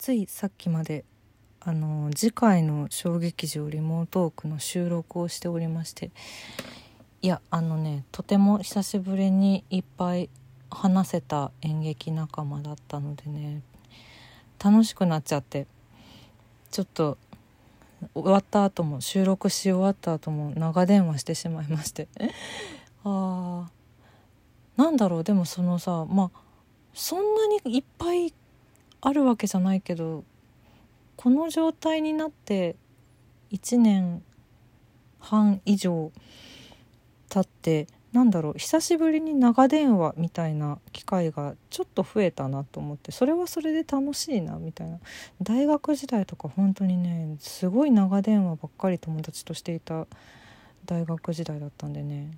ついさっきまであの次回の小劇場リモートークの収録をしておりましていやあのねとても久しぶりにいっぱい話せた演劇仲間だったのでね楽しくなっちゃってちょっと終わった後も収録し終わった後も長電話してしまいまして あーなんだろうでもそのさまあそんなにいっぱいあるわけじゃないけどこの状態になって1年半以上経ってなんだろう久しぶりに長電話みたいな機会がちょっと増えたなと思ってそれはそれで楽しいなみたいな。大学時代とか本当にねすごい長電話ばっかり友達としていた大学時代だったんでね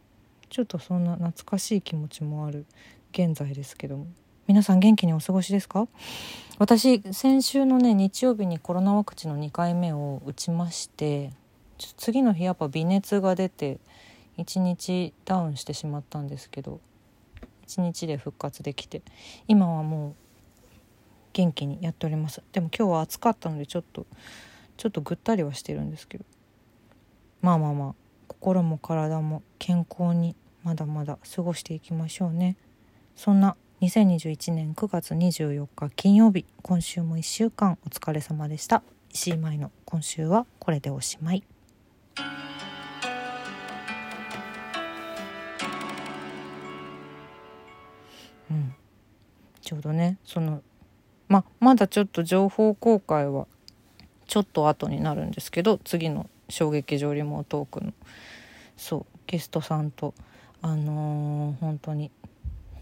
ちょっとそんな懐かしい気持ちもある現在ですけども。皆さん元気にお過ごしですか？私先週のね日曜日にコロナワクチンの2回目を打ちまして次の日やっぱ微熱が出て1日ダウンしてしまったんですけど1日で復活できて今はもう元気にやっております。でも今日は暑かったのでちょっとちょっとぐったりはしてるんですけどまあまあまあ心も体も健康にまだまだ過ごしていきましょうね。そんな2021年9月24日金曜日今週も1週間お疲れ様でした。石井舞の今週はこれでおしまい。うん。ちょうどねそのままだちょっと情報公開はちょっと後になるんですけど次の衝撃場リモートークのそうゲストさんとあのー、本当に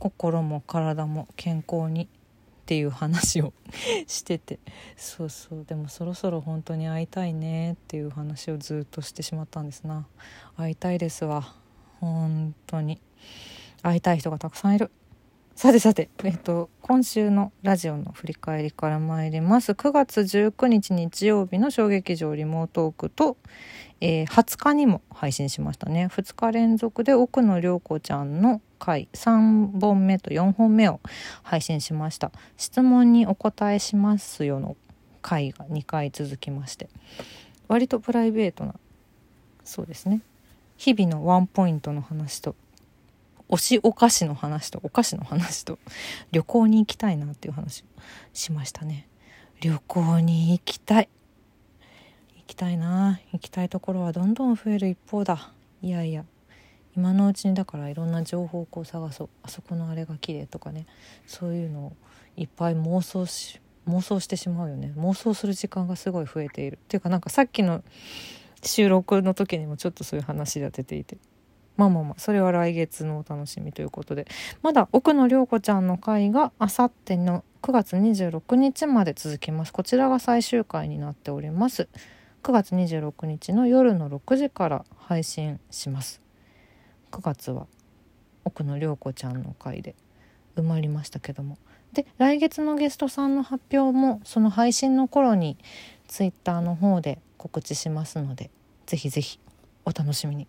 心も体も健康にっていう話をしててそうそう。でもそろそろ本当に会いたいねっていう話をずっとしてしまったんですな。会いたいですわ。本当に。会いたい人がたくさんいる。さてさて、えっと、今週のラジオの振り返りから参ります。9月19日日曜日の衝撃場リモートークと、えー、20日にも配信しましたね。2日連続で奥野涼子ちゃんの回3本目と4本目を配信しました。質問にお答えしますよの回が2回続きまして、割とプライベートな、そうですね。日々のワンポイントの話と推しお菓子の話とお菓子の話と旅行に行きたいなっていう話しましたね。旅行に行きたい。行きたいな。行きたいところはどんどん増える一方だ。いやいや。今のうちにだからいろんな情報をこう探そう。あそこのあれが綺麗とかね。そういうのをいっぱい妄想し妄想してしまうよね。妄想する時間がすごい増えている。っていうかなんかさっきの収録の時にもちょっとそういう話が出ていて。まあまあまあそれは来月のお楽しみということでまだ奥野涼子ちゃんの回があさっての9月26日まで続きます。こちらが最終回になっております。9月26日の夜の6時から配信します。9月は奥野涼子ちゃんの回で埋まりましたけども。で来月のゲストさんの発表もその配信の頃に Twitter の方で告知しますのでぜひぜひお楽しみに。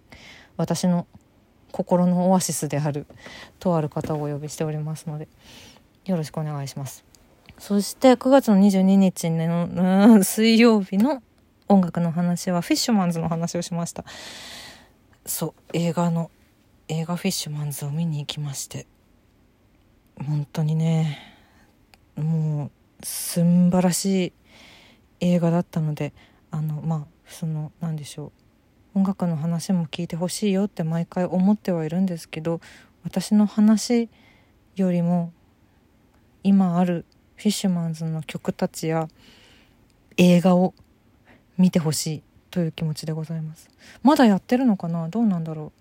私の心のオアシスであるとある方をお呼びしておりますのでよろしくお願いします。そして9月の22日の 水曜日の音楽の話はフィッシュマンズの話をしました。そう映画の映画フィッシュマンズを見に行きまして本当にねもうすんばらしい映画だったのであのまあその何でしょう。音楽の話も聞いてほしいよって毎回思ってはいるんですけど私の話よりも今あるフィッシュマンズの曲たちや映画を見てほしいという気持ちでございます。まだやってるのかな？どうなんだろう？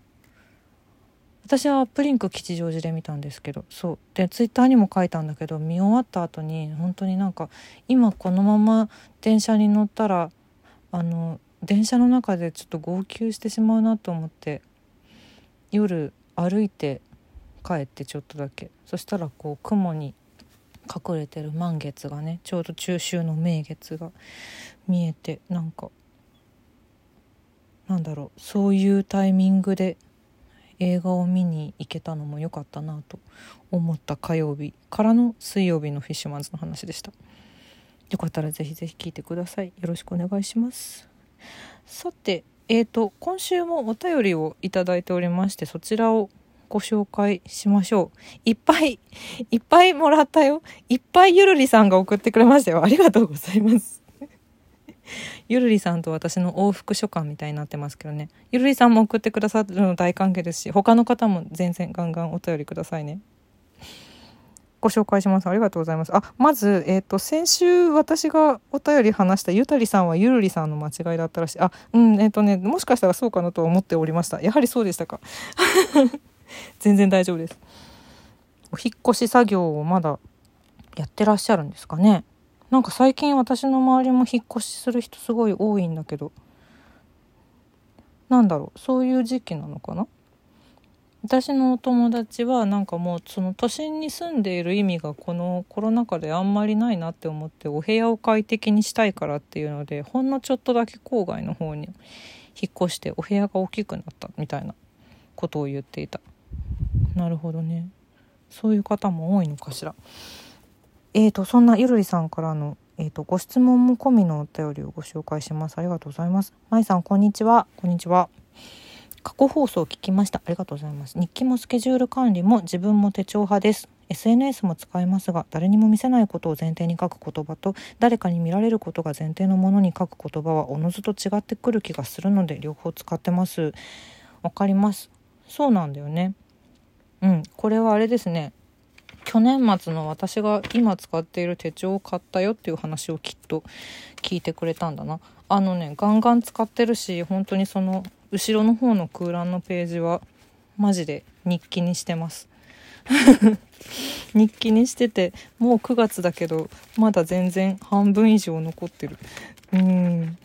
私はプリンク吉祥寺で見たんですけどそう。でツイッターにも書いたんだけど見終わった後に本当になんか今このまま電車に乗ったらあの電車の中でちょっと号泣してしまうなと思って夜歩いて帰ってちょっとだけ。そしたらこう雲に隠れてる満月がねちょうど中秋の名月が見えてなんかなんだろうそういうタイミングで映画を見に行けたのも良かったなと思った火曜日からの水曜日のフィッシュマンズの話でした。よかったらぜひぜひ聞いてください。よろしくお願いします。さてえーと今週もお便りをいただいておりましてそちらをご紹介しましょう。いっぱい、いっぱいもらったよ。いっぱいゆるりさんが送ってくれましたよ。ありがとうございます。ゆるりさんと私の往復書簡みたいになってますけどね。ゆるりさんも送ってくださるの大歓迎ですし、他の方も全然ガンガンお便りくださいね。ご紹介します。ありがとうございます。あ、まず、えっ、ー、と、先週私がお便り話したゆたりさんはゆるりさんの間違いだったらしい。あ、うん、えっ、ー、とね、もしかしたらそうかなと思っておりました。やはりそうでしたか？全然大丈夫です。お引越し作業をまだやってらっしゃるんですかね？なんか最近私の周りも引っ越しする人すごい多いんだけど、なんだろう、そういう時期なのかな？私のお友達はなんかもうその都心に住んでいる意味がこのコロナ禍であんまりないなって思ってお部屋を快適にしたいからっていうのでほんのちょっとだけ郊外の方に引っ越してお部屋が大きくなったみたいなことを言っていた。なるほどね。そういう方も多いのかしら？えーとそんなゆるりさんからのえーと、ご質問も込みのお便りをご紹介します。ありがとうございます。まいさんこんにちは。こんにちは過去放送を聞きました。ありがとうございます。日記もスケジュール管理も自分も手帳派です。SNS も使いますが誰にも見せないことを前提に書く言葉と誰かに見られることが前提のものに書く言葉はおのずと違ってくる気がするので両方使ってます。わかります。そうなんだよね。うん。これはあれですね。去年末の私が今使っている手帳を買ったよっていう話をきっと聞いてくれたんだな。あのねガンガン使ってるし本当にその後ろの方の空欄のページはマジで日記にしてます。日記にしててもう9月だけどまだ全然半分以上残ってる。うん。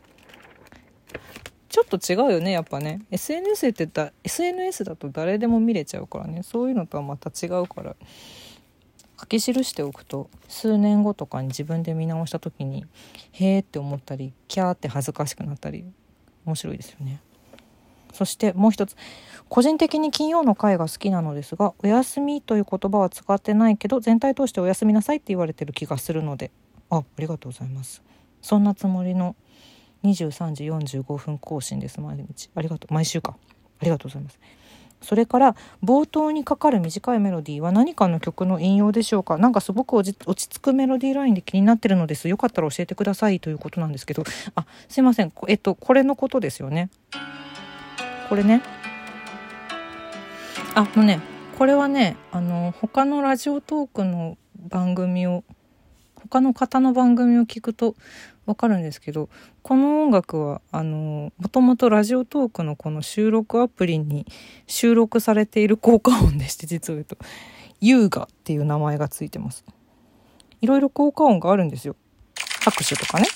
ちょっと違うよねやっぱね。SNS ってだ SNS だと誰でも見れちゃうからね。そういうのとはまた違うから。書き記しておくと数年後とかに自分で見直した時にへーって思ったりキャーって恥ずかしくなったり面白いですよね。そしてもう一つ。個人的に金曜の回が好きなのですが「お休み」という言葉は使ってないけど全体通して「お休みなさい」って言われてる気がするので。あありがとうございます。そんなつもりの23時45分更新です。毎日。ありがとう。毎週か。ありがとうございます。それから冒頭にかかる短いメロディーは何かの曲の引用でしょうか。なんかすごく落ち着くメロディーラインで気になってるのです。よかったら教えてくださいということなんですけど。あすいません。えっとこれのことですよね。これね。あもうねこれはねあの他のラジオトークの番組を他の方の番組を聞くとわかるんですけどこの音楽はあのもともとラジオトークのこの収録アプリに収録されている 効果音でして実を言うと。優雅っていう名前がついてます。いろいろ効果音があるんですよ。拍手とかね。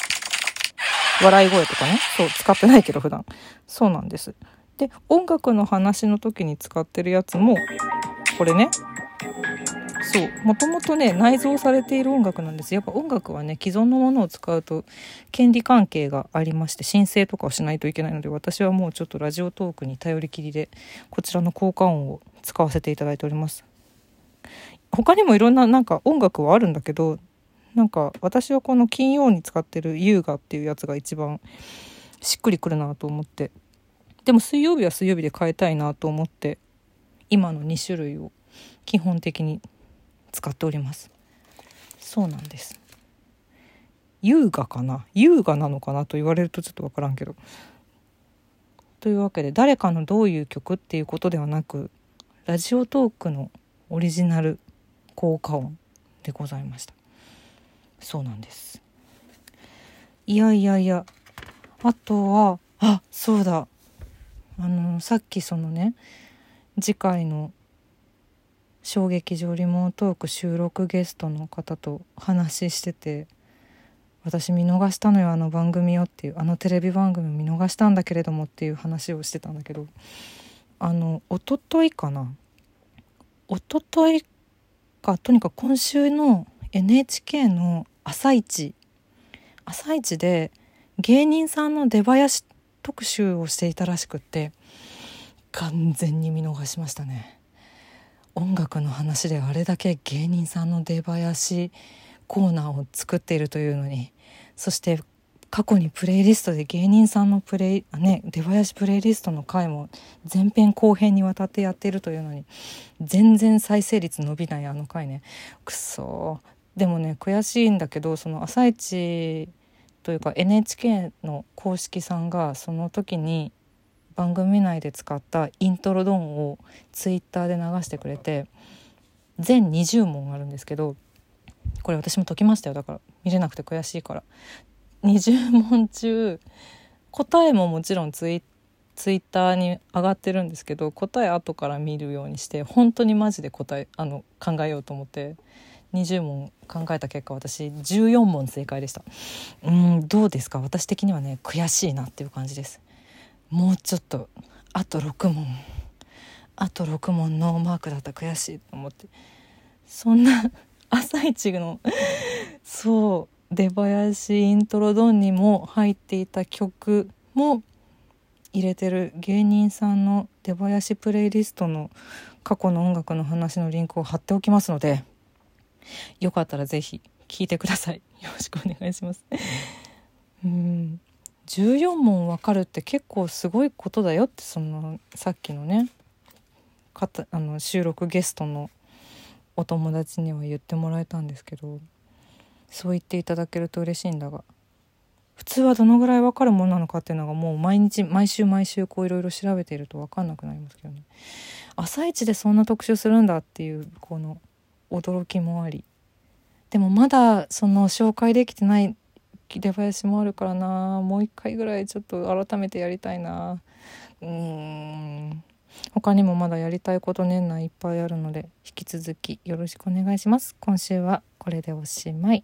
笑い声とかね。そう使ってないけど普段。そうなんです。で音楽の話の時に使ってるやつもこれね。そう。もともとね内蔵されている音楽なんです。やっぱ音楽はね既存のものを使うと権利関係がありまして申請とかをしないといけないので私はもうちょっとラジオトークに頼りきりでこちらの効果音を使わせていただいております。他にもいろんななんか音楽はあるんだけどなんか私はこの金曜に使ってる優雅っていうやつが一番しっくりくるなと思って。でも水曜日は水曜日で変えたいなと思って今の2種類を基本的に使っております。そうなんです。優雅かな？優雅なのかなと言われるとちょっと分からんけど。というわけで誰かのどういう曲っていうことではなくラジオトークのオリジナル効果音でございました。そうなんです。いやいやいや。あとはあそうだ。あのさっきそのね次回の小劇場リモートーク収録ゲストの方と話してて私見逃したのよあの番組をっていうあのテレビ番組を見逃したんだけれどもっていう話をしてたんだけどあの一昨日かな？一昨日かとにかく今週の NHK の「朝一朝一で芸人さんの出囃子特集をしていたらしくって完全に見逃しましたね。音楽の話であれだけ芸人さんの出囃子コーナーを作っているというのにそして過去にプレイリストで芸人さんのプレイね出囃子プレイリストの回も前編後編にわたってやっているというのに全然再生率伸びないあの回ねくそでもね悔しいんだけどその「朝一というか NHK の公式さんがその時に番組内で使ったイントロドンをツイッターで流してくれて全20問あるんですけどこれ私も解きましたよ。だから見れなくて悔しいから。20問中答えももちろんツイツイッターに上がってるんですけど答え後から見るようにして本当にマジで答えあの考えようと思って20問考えた結果私14問正解でした。うんどうですか？私的にはね悔しいなっていう感じです。もうちょっとあと6問。あと6問ノーマークだったら悔しいと思って。そんな朝一のそう出囃子イントロドンにも入っていた曲も入れてる芸人さんの出囃子プレイリストの過去の音楽の話のリンクを貼っておきますのでよかったら是非聴いてください。よろしくお願いします。うん。14問わかるって結構すごいことだよってそのさっきのね。かたあの収録ゲストのお友達には言ってもらえたんですけどそう言っていただけると嬉しいんだが普通はどのぐらい分かるものなのかっていうのがもう毎日毎週毎週こういろいろ調べていると分かんなくなりますけどね。朝一でそんな特集するんだっていうこの驚きもあり。でもまだその紹介できてない出囃子もあるからな。もう一回ぐらいちょっと改めてやりたいな。うーん。他にもまだやりたいこと年内いっぱいあるので引き続きよろしくお願いします。今週はこれでおしまい。